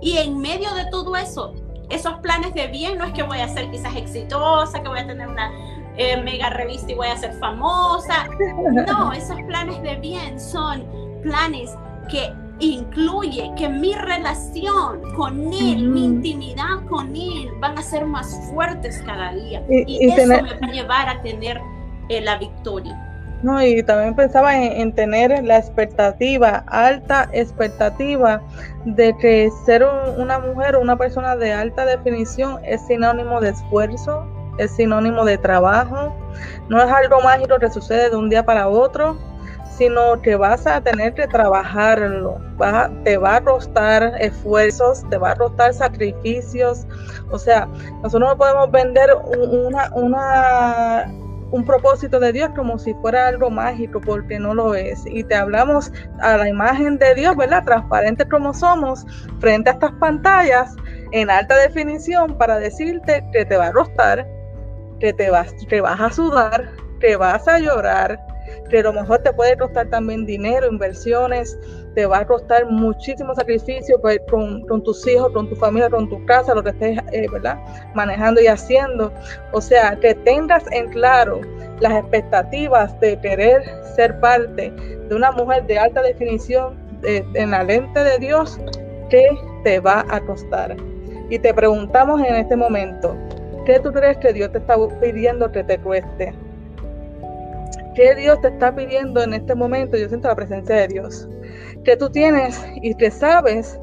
Y en medio de todo eso, esos planes de bien no es que voy a ser quizás exitosa, que voy a tener una eh, mega revista y voy a ser famosa. [LAUGHS] No, esos planes de bien son planes que incluye que mi relación con Él, mi intimidad con Él van a ser más fuertes cada día. Y, eso me va a llevar a tener eh, la victoria. No, y también pensaba en, tener la expectativa, alta expectativa de que ser una mujer o una persona de alta definición es sinónimo de esfuerzo, es sinónimo de trabajo, no es algo mágico que sucede de un día para otro, sino que vas a tener que trabajarlo, te va a costar esfuerzos, te va a costar sacrificios, o sea, nosotros no podemos vender una, una, un propósito de Dios como si fuera algo mágico, porque no lo es. Y te hablamos a la imagen de Dios, ¿verdad? Transparentes como somos, frente a estas pantallas en alta definición para decirte que te va a costar, que te vas, que vas a sudar, que vas a llorar, que a lo mejor te puede costar también dinero, inversiones, te va a costar muchísimo sacrificio pues, con, tus hijos, con tu familia, con tu casa, lo que estés eh, ¿verdad? manejando y haciendo. O sea, que tengas en claro las expectativas de querer ser parte de una mujer de alta definición en la lente de Dios, ¿qué te va a costar? Y te preguntamos en este momento, ¿qué tú crees que Dios te está pidiendo que te cueste? ¿Qué Dios te está pidiendo en este momento? Yo siento la presencia de Dios. Que tú tienes y que sabes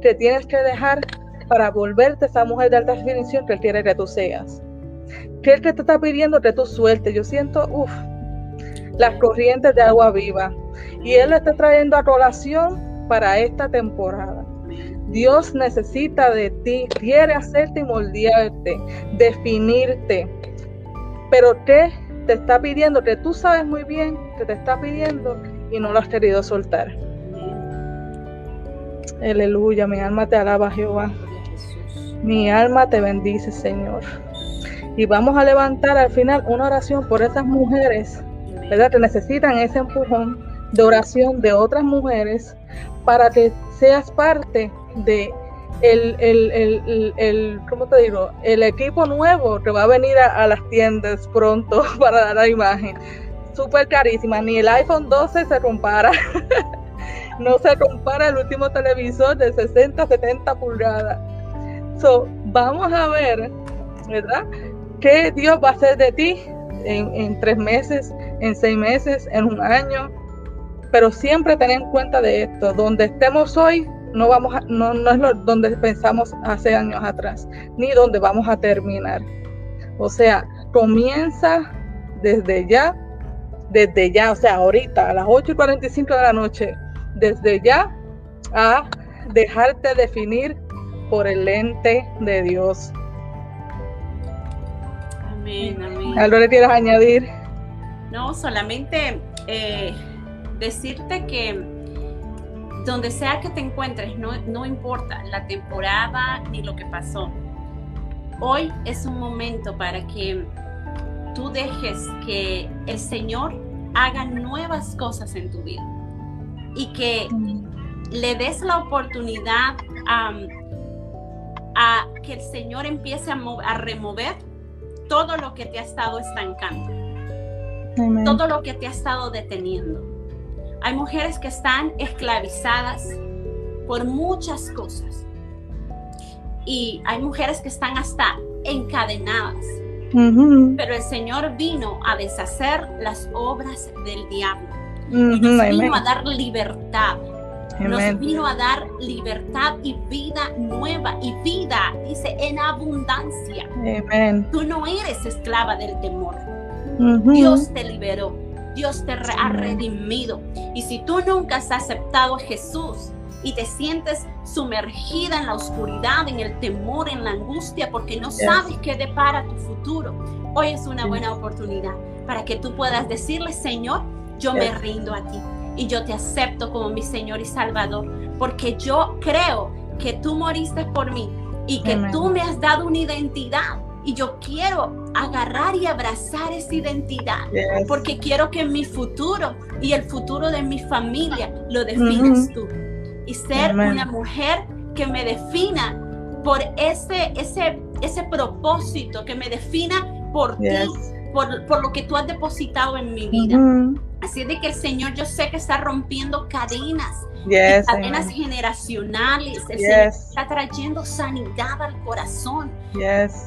que tienes que dejar para volverte esa mujer de alta definición que Él quiere que tú seas. ¿Qué es que te está pidiendo que tú sueltes? Yo siento, uff, las corrientes de agua viva. Y Él lo está trayendo a colación para esta temporada. Dios necesita de ti, quiere hacerte y moldearte, definirte. Pero ¿qué te está pidiendo? Que tú sabes muy bien que te está pidiendo y no lo has querido soltar. Aleluya, mi alma te alaba, Jehová. Mi alma te bendice, Señor. Y vamos a levantar al final una oración por esas mujeres, ¿verdad? Que necesitan ese empujón de oración de otras mujeres para que seas parte de el, el, el, ¿cómo te digo? El equipo nuevo que va a venir a, las tiendas pronto [LAUGHS] para dar la imagen. Súper carísima, ni el iPhone 12 se compara. [LAUGHS] no se compara el último televisor de 60, 70 pulgadas. So, vamos a ver, ¿verdad? ¿Qué Dios va a hacer de ti en, en tres meses, en seis meses, en un año? Pero siempre ten en cuenta de esto, donde estemos hoy no vamos no, no es lo, donde pensamos hace años atrás, ni donde vamos a terminar. O sea, comienza desde ya, desde ya, o sea, ahorita a las 8 y 45 de la noche, desde ya a dejarte definir por el lente de Dios. Amén, amén. ¿Algo le quieres añadir? No, solamente eh, decirte que donde sea que te encuentres, no, no importa la temporada ni lo que pasó, hoy es un momento para que tú dejes que el Señor haga nuevas cosas en tu vida y que le des la oportunidad a que el Señor empiece a, a, remover todo lo que te ha estado estancando, todo lo que te ha estado deteniendo. Hay mujeres que están esclavizadas por muchas cosas. Y hay mujeres que están hasta encadenadas. Pero el Señor vino a deshacer las obras del diablo. nos vino a dar libertad. Nos vino a dar libertad y vida nueva y vida, dice, en abundancia. Tú no eres esclava del temor. Dios te liberó. Dios te ha redimido. Y si tú nunca has aceptado a Jesús y te sientes sumergida en la oscuridad, en el temor, en la angustia, porque no sabes qué depara tu futuro, hoy es una buena oportunidad para que tú puedas decirle, Señor, yo me rindo a ti y yo te acepto como mi Señor y Salvador, porque yo creo que tú moriste por mí y que tú me has dado una identidad y yo quiero agarrar y abrazar esa identidad porque quiero que mi futuro y el futuro de mi familia lo definas tú. Y ser una mujer que me defina por ese, ese, ese propósito, que me defina por ti, por, por, lo que tú has depositado en mi vida. Así de que el Señor yo sé que está rompiendo cadenas, cadenas generacionales. El Señor está trayendo sanidad al corazón.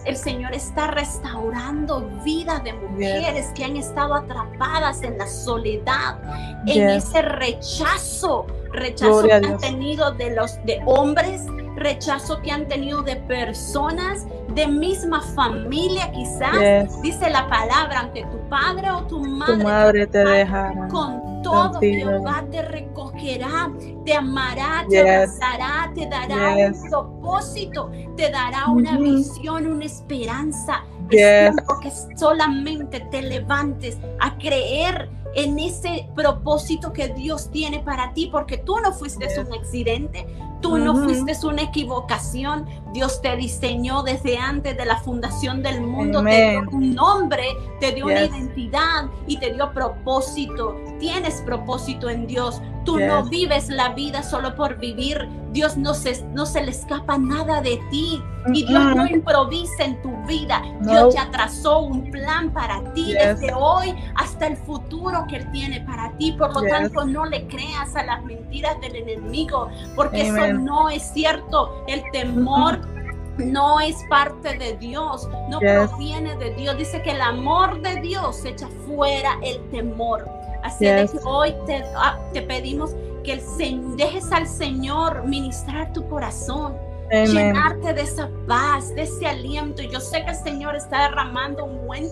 El Señor está restaurando vidas de mujeres que han estado atrapadas en la soledad, en ese rechazo, rechazo que han tenido de los de hombres, rechazo que han tenido de personas de misma familia quizás. Dice la palabra, aunque tu padre o tu madre, te dejará. Con todo Jehová te recogerá, te amará, te abrazará, te dará un propósito, te dará una visión, una esperanza. Es que solamente te levantes a creer en ese propósito que Dios tiene para ti, porque tú no fuiste un accidente, tú no fuiste una equivocación, Dios te diseñó desde antes de la fundación del mundo, te dio un nombre, te dio una identidad y te dio propósito. Tienes propósito en Dios. Tú no vives la vida solo por vivir. Dios no se, no se le escapa nada de ti. Y Dios no improvisa en tu vida. Dios ya trazó un plan para ti desde hoy hasta el futuro que Él tiene para ti. Por lo tanto, no le creas a las mentiras del enemigo, porque eso no es cierto. El temor no es parte de Dios, no proviene de Dios. Dice que el amor de Dios echa fuera el temor. Así que hoy te, ah, te pedimos que el, dejes al Señor ministrar tu corazón llenarte de esa paz, de ese aliento. Yo sé que el Señor está derramando un buen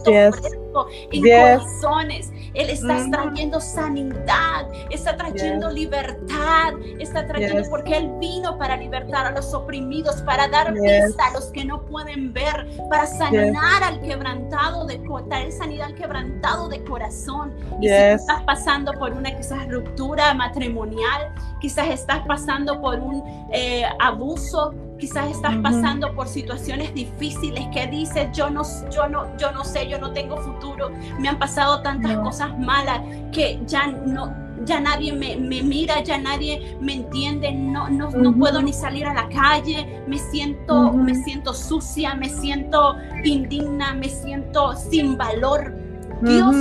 fresco en corazones. Él está mm. trayendo sanidad, está trayendo libertad, está trayendo, porque Él vino para libertar a los oprimidos, para dar vista a los que no pueden ver, para sanar al quebrantado, de, traer sanidad al quebrantado de corazón. Y si estás pasando por una quizás ruptura matrimonial, quizás estás pasando por un eh, abuso, quizás estás pasando por situaciones difíciles que dices, yo no, yo no, yo no sé, yo no tengo futuro, me han pasado tantas cosas malas que ya no, ya nadie me, mira, ya nadie me entiende, no, no, no, puedo ni salir a la calle, me siento, me siento sucia, me siento indigna, me siento sin valor. Dios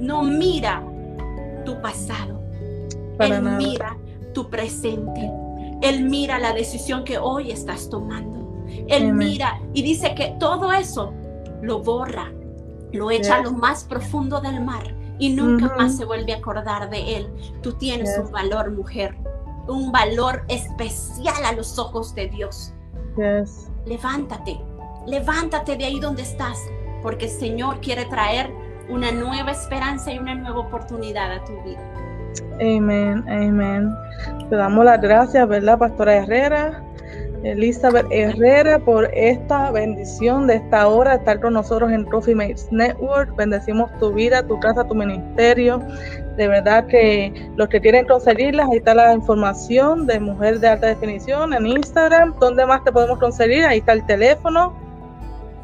no mira tu pasado, Él mira tu presente. Él mira la decisión que hoy estás tomando. Él mira y dice que todo eso lo borra, lo echa a lo más profundo del mar y nunca más se vuelve a acordar de él. Tú tienes un valor, mujer, un valor especial a los ojos de Dios. Levántate, levántate de ahí donde estás, porque el Señor quiere traer una nueva esperanza y una nueva oportunidad a tu vida. Amén, amén. Te damos las gracias, ¿verdad, Pastora Herrera? Elizabeth Herrera por esta bendición de esta hora, estar con nosotros en Trophy Mates Network. Bendecimos tu vida, tu casa, tu ministerio. De verdad que los que quieren conseguirlas, ahí está la información de Mujer de Alta Definición en Instagram. ¿Dónde más te podemos conseguir? Ahí está el teléfono.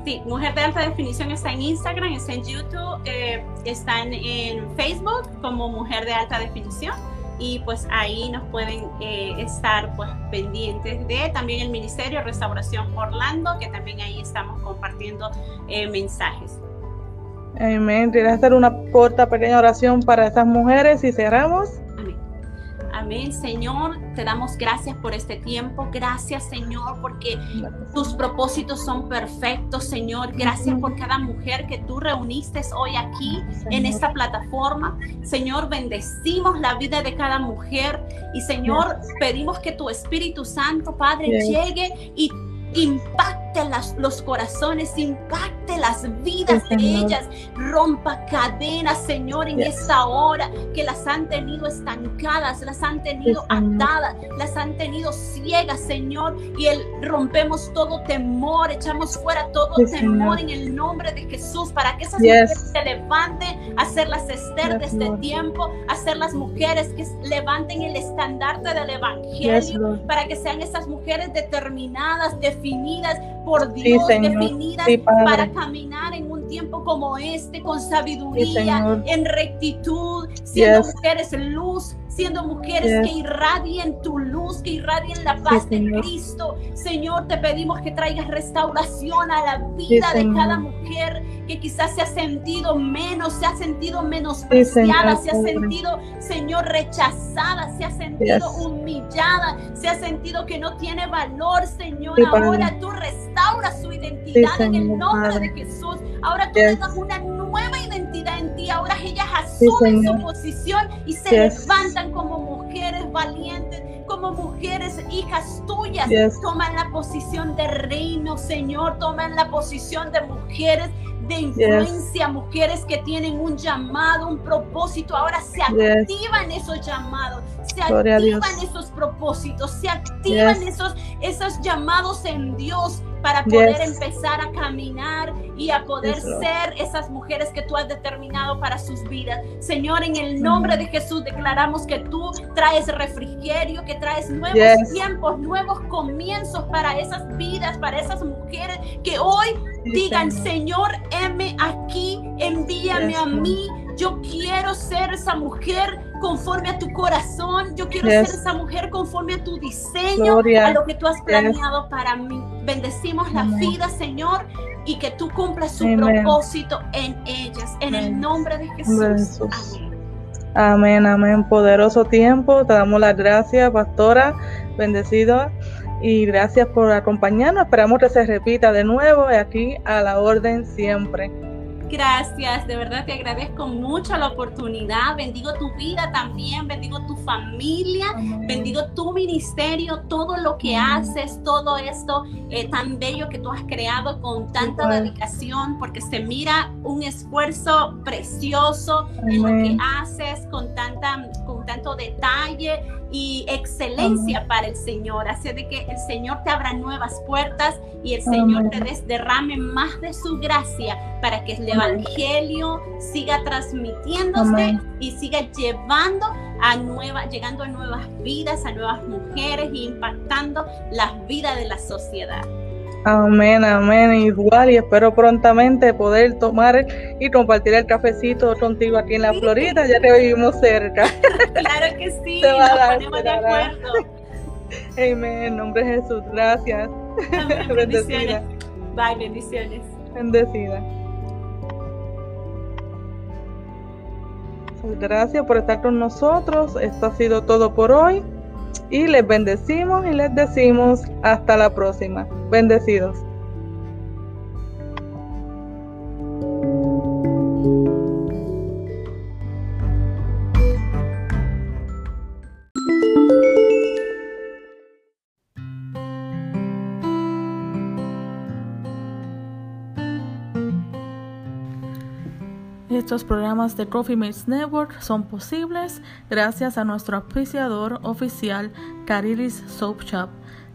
Sí, Mujer de Alta Definición está en Instagram, está en YouTube, eh, está en, Facebook como Mujer de Alta Definición y pues ahí nos pueden eh, estar pues pendientes de también el Ministerio Restauración Orlando, que también ahí estamos compartiendo eh, mensajes. Amén. ¿Quieres hacer una corta pequeña oración para estas mujeres y cerramos? Amén, Señor. Te damos gracias por este tiempo. Gracias, Señor, porque tus propósitos son perfectos, Señor. Gracias por cada mujer que tú reuniste hoy aquí en esta plataforma. Señor, bendecimos la vida de cada mujer. Y, Señor, pedimos que tu Espíritu Santo, Padre, llegue y impacte las, los corazones, impacte las vidas de ellas, rompa cadenas, Señor, en esta hora que las han tenido estancadas, las han tenido atadas, las han tenido ciegas, Señor, y el, rompemos todo temor, echamos fuera todo temor en el nombre de Jesús para que esas mujeres se levanten a ser las Esther de este tiempo, a ser las mujeres que levanten el estandarte del Evangelio, para que sean esas mujeres determinadas, definidas por Dios, definidas para caminar en un tiempo como este con sabiduría, en rectitud, siendo mujeres luz, siendo mujeres que irradien tu luz, que irradien la paz de Cristo. Señor, te pedimos que traigas restauración a la vida de cada mujer que quizás se ha sentido menos, se ha sentido menospreciada, se ha sentido, Señor, rechazada, se ha sentido humillada, se ha sentido que no tiene valor, Señor. Ahora tú restauras su identidad en el nombre de Jesús. Ahora tú le das una nueva. Ahora ellas asumen su posición y se levantan como mujeres valientes, como mujeres hijas tuyas. Toman la posición de reino, Señor. Toman la posición de mujeres de influencia, mujeres que tienen un llamado, un propósito, ahora se activan esos llamados, se activan esos propósitos, se activan esos, esos llamados en Dios para poder empezar a caminar y a poder ser esas mujeres que tú has determinado para sus vidas. Señor, en el nombre de Jesús declaramos que tú traes refrigerio, que traes nuevos tiempos, nuevos comienzos para esas vidas, para esas mujeres que hoy digan, Señor, heme aquí, envíame a mí. Yo quiero ser esa mujer conforme a tu corazón. Yo quiero ser esa mujer conforme a tu diseño, a lo que tú has planeado para mí. Bendecimos la vida, Señor, y que tú cumplas su propósito en ellas. En el nombre de Jesús. Amén. Amén, amén. Poderoso tiempo. Te damos las gracias, pastora. Bendecido. Y gracias por acompañarnos. Esperamos que se repita de nuevo aquí a la orden siempre. Gracias, de verdad te agradezco mucho la oportunidad. Bendigo tu vida también, bendigo tu familia, bendigo tu ministerio, todo lo que haces, todo esto eh, tan bello que tú has creado con tanta dedicación, porque se mira un esfuerzo precioso en lo que haces con, tanta, con tanto detalle y excelencia para el Señor. Así de que el Señor te abra nuevas puertas y el Señor te des, derrame más de su gracia para que el Evangelio siga transmitiéndose y siga llevando a nuevas, llegando a nuevas vidas, a nuevas mujeres e impactando las vidas de la sociedad. Amén, amén, igual y espero prontamente poder tomar y compartir el cafecito contigo aquí en la Florida, ya te vivimos cerca. [LAUGHS] Claro que sí, nos ponemos de acuerdo. Amén, en nombre de Jesús, gracias. [LAUGHS] bendiciones. Bye, bendiciones. Bendecida. Gracias por estar con nosotros. Esto ha sido todo por hoy. Y les bendecimos y les decimos hasta la próxima. Bendecidos. Estos programas de Coffee Mates Network son posibles gracias a nuestro auspiciador oficial Cariris Soap Shop,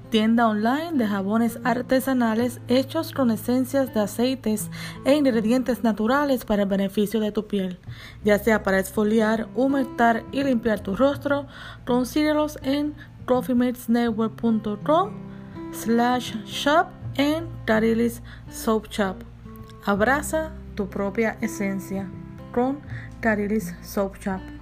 tienda online de jabones artesanales hechos con esencias de aceites e ingredientes naturales para el beneficio de tu piel, ya sea para exfoliar, humectar y limpiar tu rostro, consíguelos en coffeematesnetwork.com slash shop en Cariris Soap Shop. Abraza tu propia esencia con Carilis Soap Shop.